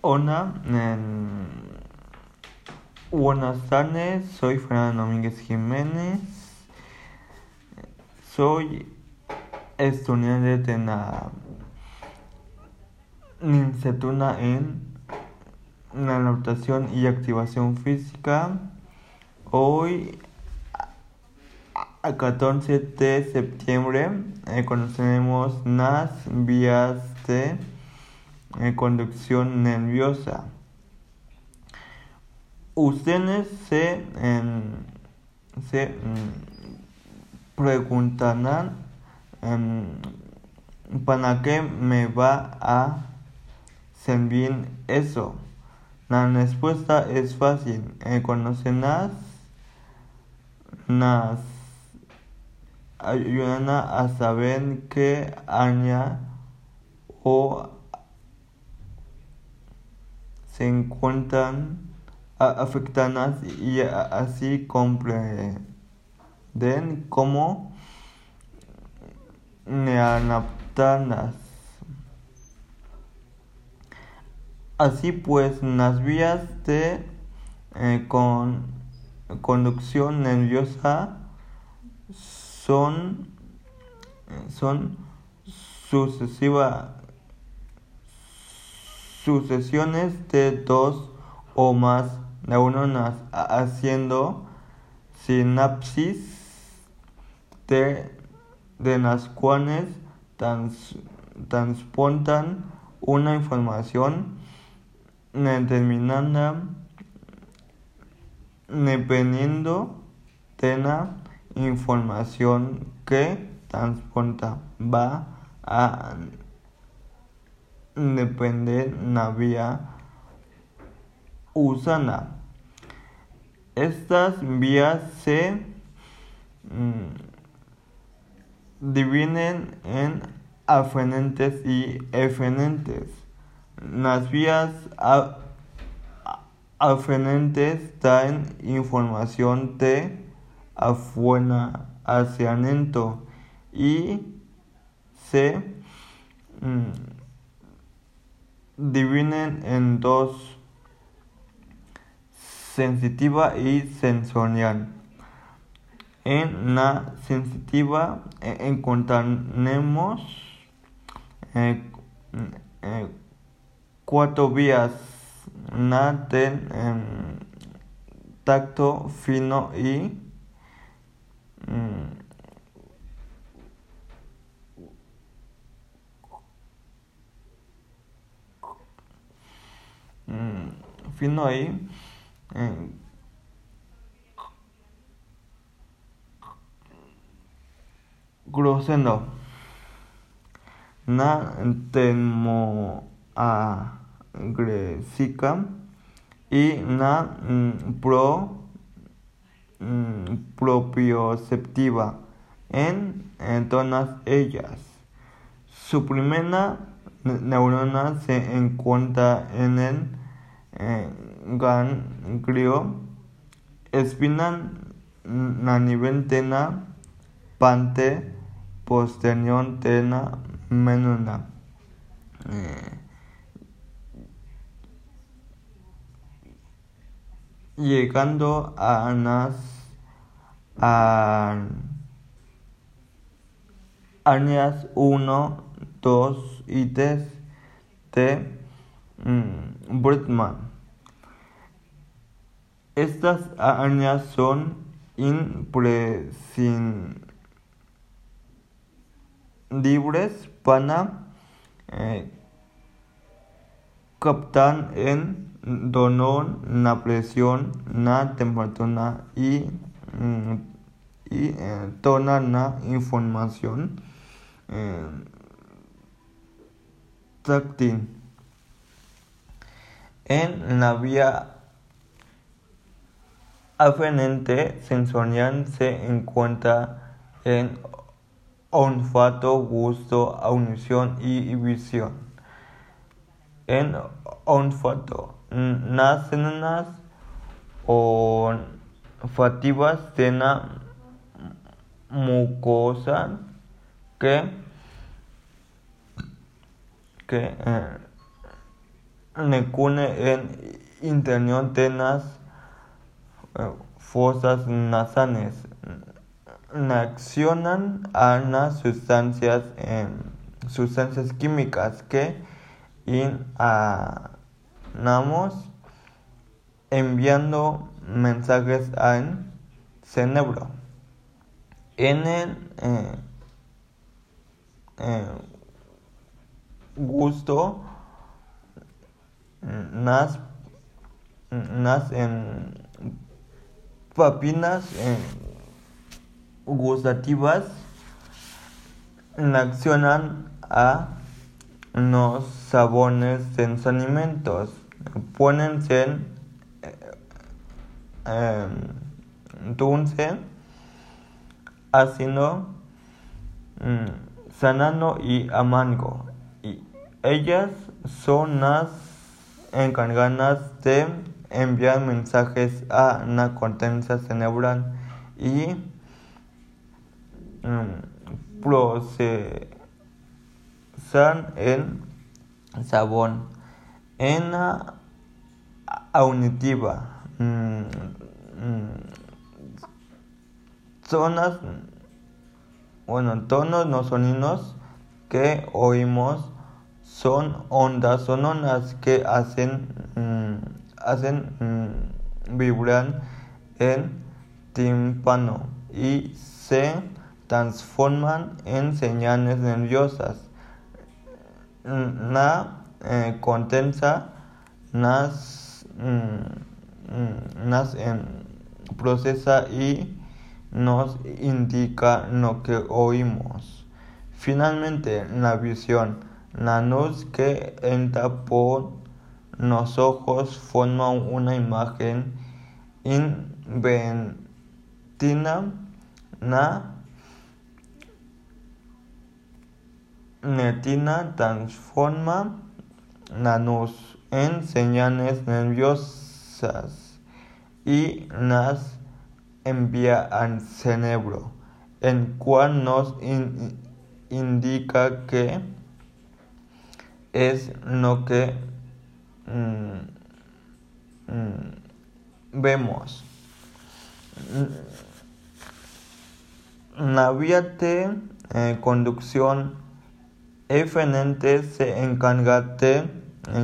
Hola, buenas tardes, soy Fernando Domínguez Jiménez, soy estudiante de la licenciatura en la adaptación y activación física. Hoy, a 14 de septiembre, eh, conoceremos las vías de eh, conducción nerviosa. Ustedes se, se mm, preguntarán em, para qué me va a servir eso. La respuesta es fácil. Eh, conocerás las ayudan a saber qué área o se encuentran afectadas y así comprenden cómo adaptarlas. Así pues, las vías de eh, con, conducción nerviosa son, son sucesivas sucesiones de dos o más neuronas haciendo sinapsis de, de las cuales trans, transportan una información determinada dependiendo de la información que transporta. Va a depende la vía. Estas vías se mm, dividen en aferentes y eferentes. Las vías aferentes dan información de afuera hacia adentro y se mm, dividen en dos, sensitiva y sensorial. En la sensitiva eh, encontraremos eh, eh, cuatro vías, la del tacto fino y mm, fino ahí eh, na temo y na mm, pro mm, propioceptiva en, en todas ellas. Su primera neurona se encuentra en el ganglio espinal a nivel tena pante posterior tena menuna eh, llegando a las a áreas 1, 2 y 3 de mm, Britman. Estas áreas son imprescindibles para eh, captar en donor la presión, la temperatura y, mm, y eh, la información eh. En la vía aferente sensorial se encuentra en olfato, gusto, audición y visión. En olfato, células olfativas de la mucosa que, que eh, en interior eh, fosas nasales. Reaccionan a las sustancias, sustancias químicas que inhalamos enviando mensajes al cerebro. En el eh, eh, gusto nas, nas en papinas gustativas reaccionan a los sabores de los alimentos. Pónense eh, dulce, ácido, mm, sanano y amargo. Y ellas son las encargadas de enviar mensajes a la corteza cerebral y mm, procesar el sabor en la auditiva. Mm, zonas, bueno, tonos no sonidos que oímos son ondas sonoras que hacen, mm, hacen mm, vibrar el tímpano y se transforman en señales nerviosas. La eh, contensa nas, mm, en, procesa y nos indica lo que oímos. Finalmente, la visión la luz que entra por los ojos forma una imagen inventina. La netina transforma la luz en señales nerviosas y las envía al cerebro, en cual nos indica que es lo que mm, mm, vemos. De eh, conducción. Eferente se encarga de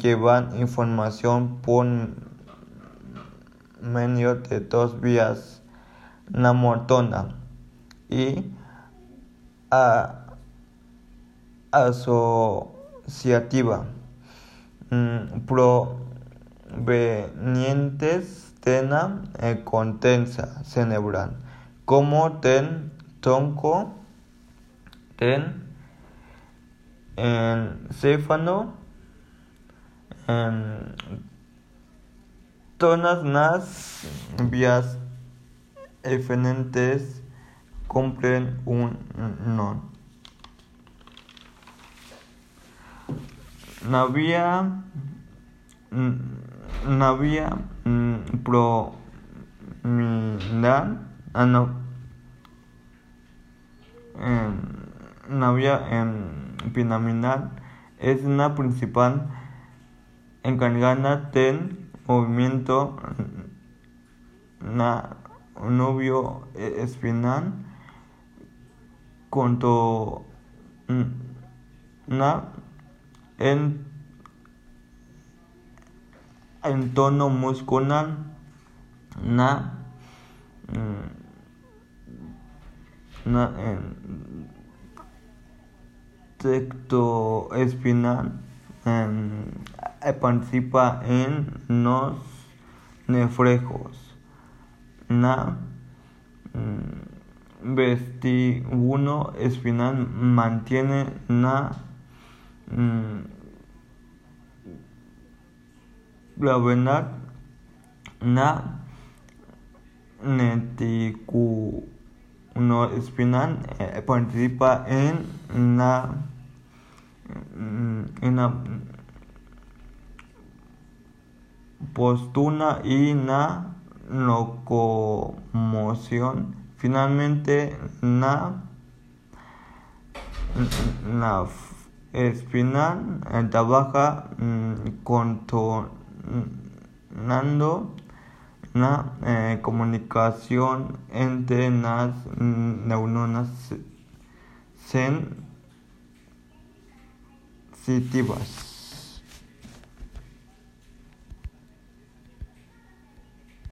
llevar información por medio de dos vías, la mortona y asociativa mm, provenientes de la eh, contensa cerebral como del tronco del encéfalo en todas las vías eferentes cumplen un non. La vía prominal, ah, no, la vía pinaminal es la principal encargada del movimiento la novio espinal cuanto la en, en tono muscular, na, mm, na en texto espinal participa en los nefrejos. Na mm, vestíbulo espinal mantiene Mm, la verdad, la no espinal eh, participa en la mm, en la postura y la locomoción. Finalmente la la espinal eh, trabaja mm, contornando la eh, comunicación entre las mm, neuronas sensitivas.